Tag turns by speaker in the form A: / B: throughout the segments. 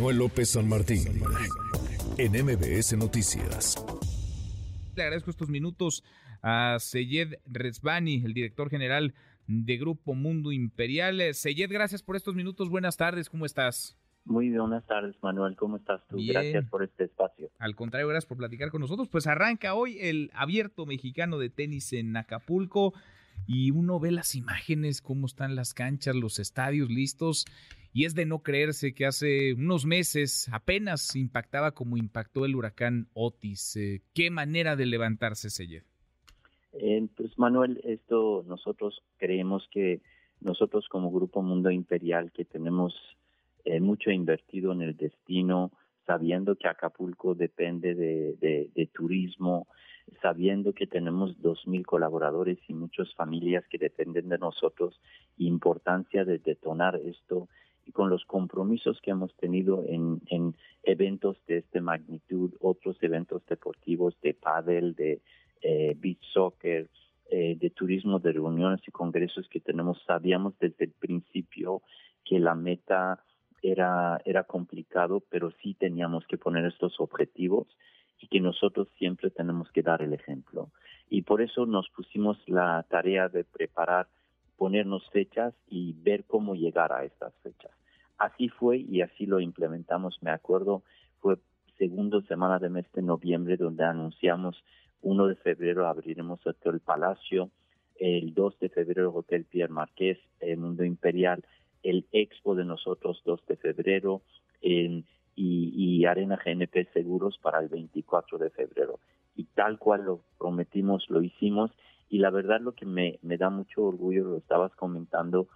A: Manuel López San Martín, en MBS Noticias.
B: Le agradezco estos minutos a Seyed Resbani, el director general de Grupo Mundo Imperial. Seyed, gracias por estos minutos. Buenas tardes, ¿cómo estás?
C: Muy buenas tardes, Manuel. ¿Cómo estás tú? Gracias por este espacio.
B: Al contrario, gracias por platicar con nosotros. Pues arranca hoy el abierto mexicano de tenis en Acapulco y uno ve las imágenes, cómo están las canchas, los estadios listos. Y es de no creerse que hace unos meses apenas impactaba como impactó el huracán Otis. Eh, ¿Qué manera de levantarse, Seyed?
C: Eh, pues Manuel, esto nosotros creemos que nosotros como Grupo Mundo Imperial que tenemos eh, mucho invertido en el destino, sabiendo que Acapulco depende de, turismo, sabiendo que tenemos dos mil colaboradores y muchas familias que dependen de nosotros, importancia de detonar esto y con los compromisos que hemos tenido en, en eventos de esta magnitud, otros eventos deportivos de pádel, de eh, beach soccer, eh, de turismo, de reuniones y congresos que tenemos, sabíamos desde el principio que la meta era, era complicado, pero sí teníamos que poner estos objetivos y que nosotros siempre tenemos que dar el ejemplo. Y por eso nos pusimos la tarea de preparar, ponernos fechas y ver cómo llegar a estas fechas. Así fue y así lo implementamos. Me acuerdo, fue segundo semana de mes de noviembre donde anunciamos 1 de febrero abriremos Hotel Palacio, el 2 de febrero Hotel Pierre Marqués, el Mundo Imperial, el Expo de nosotros 2 de febrero y, y, Arena GNP Seguros para el 24 de febrero. Y tal cual lo prometimos, lo hicimos. Y la verdad lo que me, me da mucho orgullo, lo estabas comentando,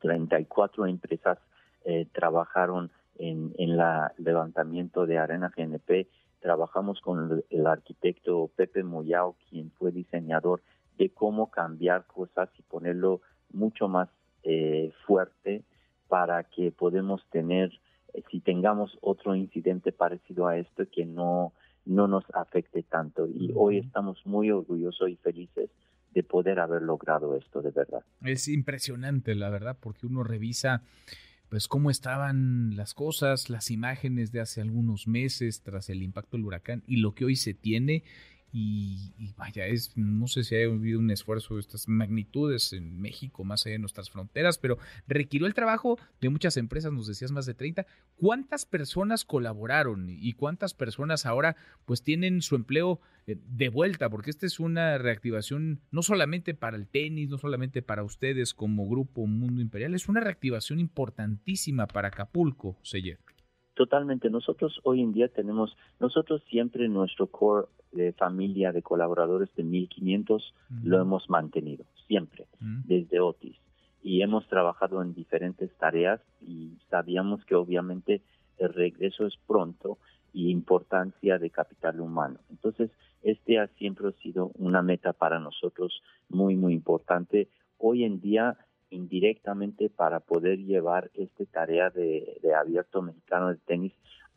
C: 34 empresas eh, trabajaron en, en la levantamiento de Arena GNP trabajamos con el, arquitecto Pepe Moyao, quien fue diseñador de cómo cambiar cosas y ponerlo mucho más eh, fuerte para que podemos tener, eh, si tengamos otro incidente parecido a este, que no, no nos afecte tanto. Y hoy estamos muy orgullosos y felices de poder haber logrado esto de verdad.
B: Es impresionante, la verdad, porque uno revisa pues cómo estaban las cosas, las imágenes de hace algunos meses tras el impacto del huracán y lo que hoy se tiene y, vaya, es, no sé si ha habido un esfuerzo de estas magnitudes en México, más allá de nuestras fronteras, pero requirió el trabajo de muchas empresas, nos decías más de 30. ¿Cuántas personas colaboraron y cuántas personas ahora pues tienen su empleo eh, de vuelta? Porque esta es una reactivación no solamente para el tenis, no solamente para ustedes como grupo Mundo Imperial, es una reactivación importantísima para Acapulco, Seyer.
C: Totalmente. Nosotros hoy en día tenemos, nosotros siempre nuestro core de familia de colaboradores de 1500 lo hemos mantenido, siempre, desde Otis. Y hemos trabajado en diferentes tareas y sabíamos que obviamente el regreso es pronto y importancia de capital humano. Entonces, este ha siempre sido una meta para nosotros muy, muy importante. Hoy en día indirectamente para poder llevar esta tarea de, abierto mexicano de tenis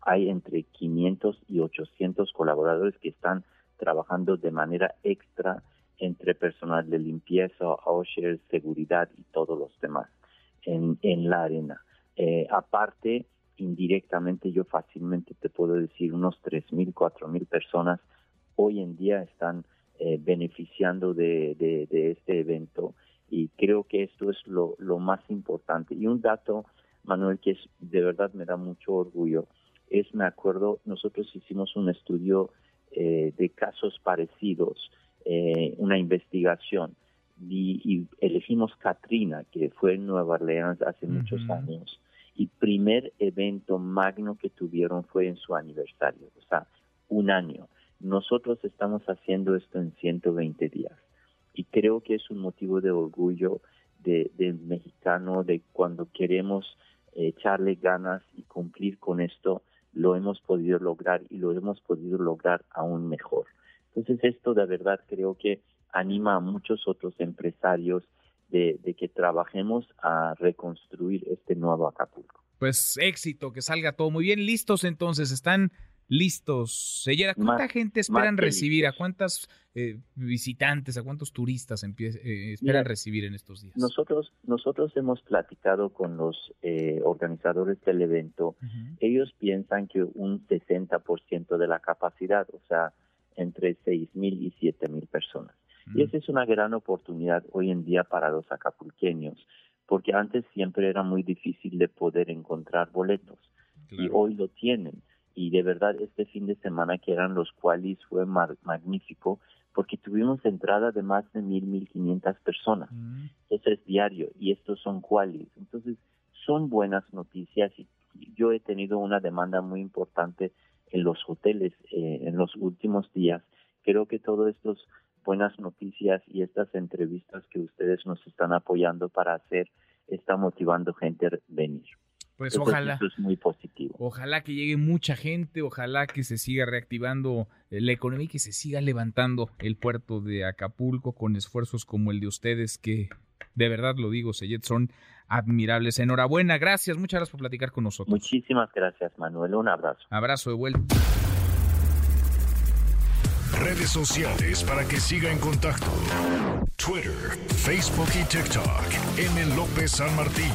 C: hay entre 500 y 800 colaboradores que están trabajando de manera extra entre personal de limpieza, OSHER, seguridad y todos los demás en, la arena. Eh, aparte, indirectamente yo fácilmente te puedo decir unos 3.000, 4.000 personas hoy en día están eh, beneficiando de, de este evento y creo que esto es lo, lo más importante. Y un dato, Manuel, que es, de verdad me da mucho orgullo, es, me acuerdo, nosotros hicimos un estudio eh, de casos parecidos, eh, una investigación, y, elegimos Katrina, que fue en Nueva Orleans hace muchos años, y primer evento magno que tuvieron fue en su aniversario, o sea, un año. Nosotros estamos haciendo esto en 120 días y creo que es un motivo de orgullo de, mexicano de cuando queremos echarle ganas y cumplir con esto lo hemos podido lograr y lo hemos podido lograr aún mejor. Entonces esto de verdad creo que anima a muchos otros empresarios de, de que trabajemos a reconstruir este nuevo Acapulco.
B: Pues éxito, que salga todo muy bien. Listos entonces, están listos. Sellera, ¿cuánta gente esperan recibir? ¿A cuántas eh, visitantes, a cuántos turistas eh, esperan recibir en estos días?
C: Nosotros, nosotros hemos platicado con los eh, organizadores del evento. Ellos piensan que un 60% de la capacidad, o sea, entre 6.000 y 7.000 personas. Y esa es una gran oportunidad hoy en día para los acapulqueños, porque antes siempre era muy difícil de poder encontrar boletos y hoy lo tienen. Y de verdad este fin de semana que eran los cuales fue magnífico porque tuvimos entrada de más de mil, mil quinientas personas. Eso es diario y estos son cuales. Entonces son buenas noticias y yo he tenido una demanda muy importante en los hoteles eh, en los últimos días. Creo que todas estas buenas noticias y estas entrevistas que ustedes nos están apoyando para hacer está motivando gente a venir.
B: Pues ojalá.
C: Eso es muy positivo.
B: Ojalá que llegue mucha gente, ojalá que se siga reactivando eh, la economía y que se siga levantando el puerto de Acapulco con esfuerzos como el de ustedes que de verdad lo digo, Seyet, son admirables. Enhorabuena, gracias, muchas gracias por platicar con nosotros.
C: Muchísimas gracias, Manuel. Un abrazo.
B: Abrazo de vuelta.
A: Redes sociales para que siga en contacto: Twitter, Facebook y TikTok. M. López San Martín.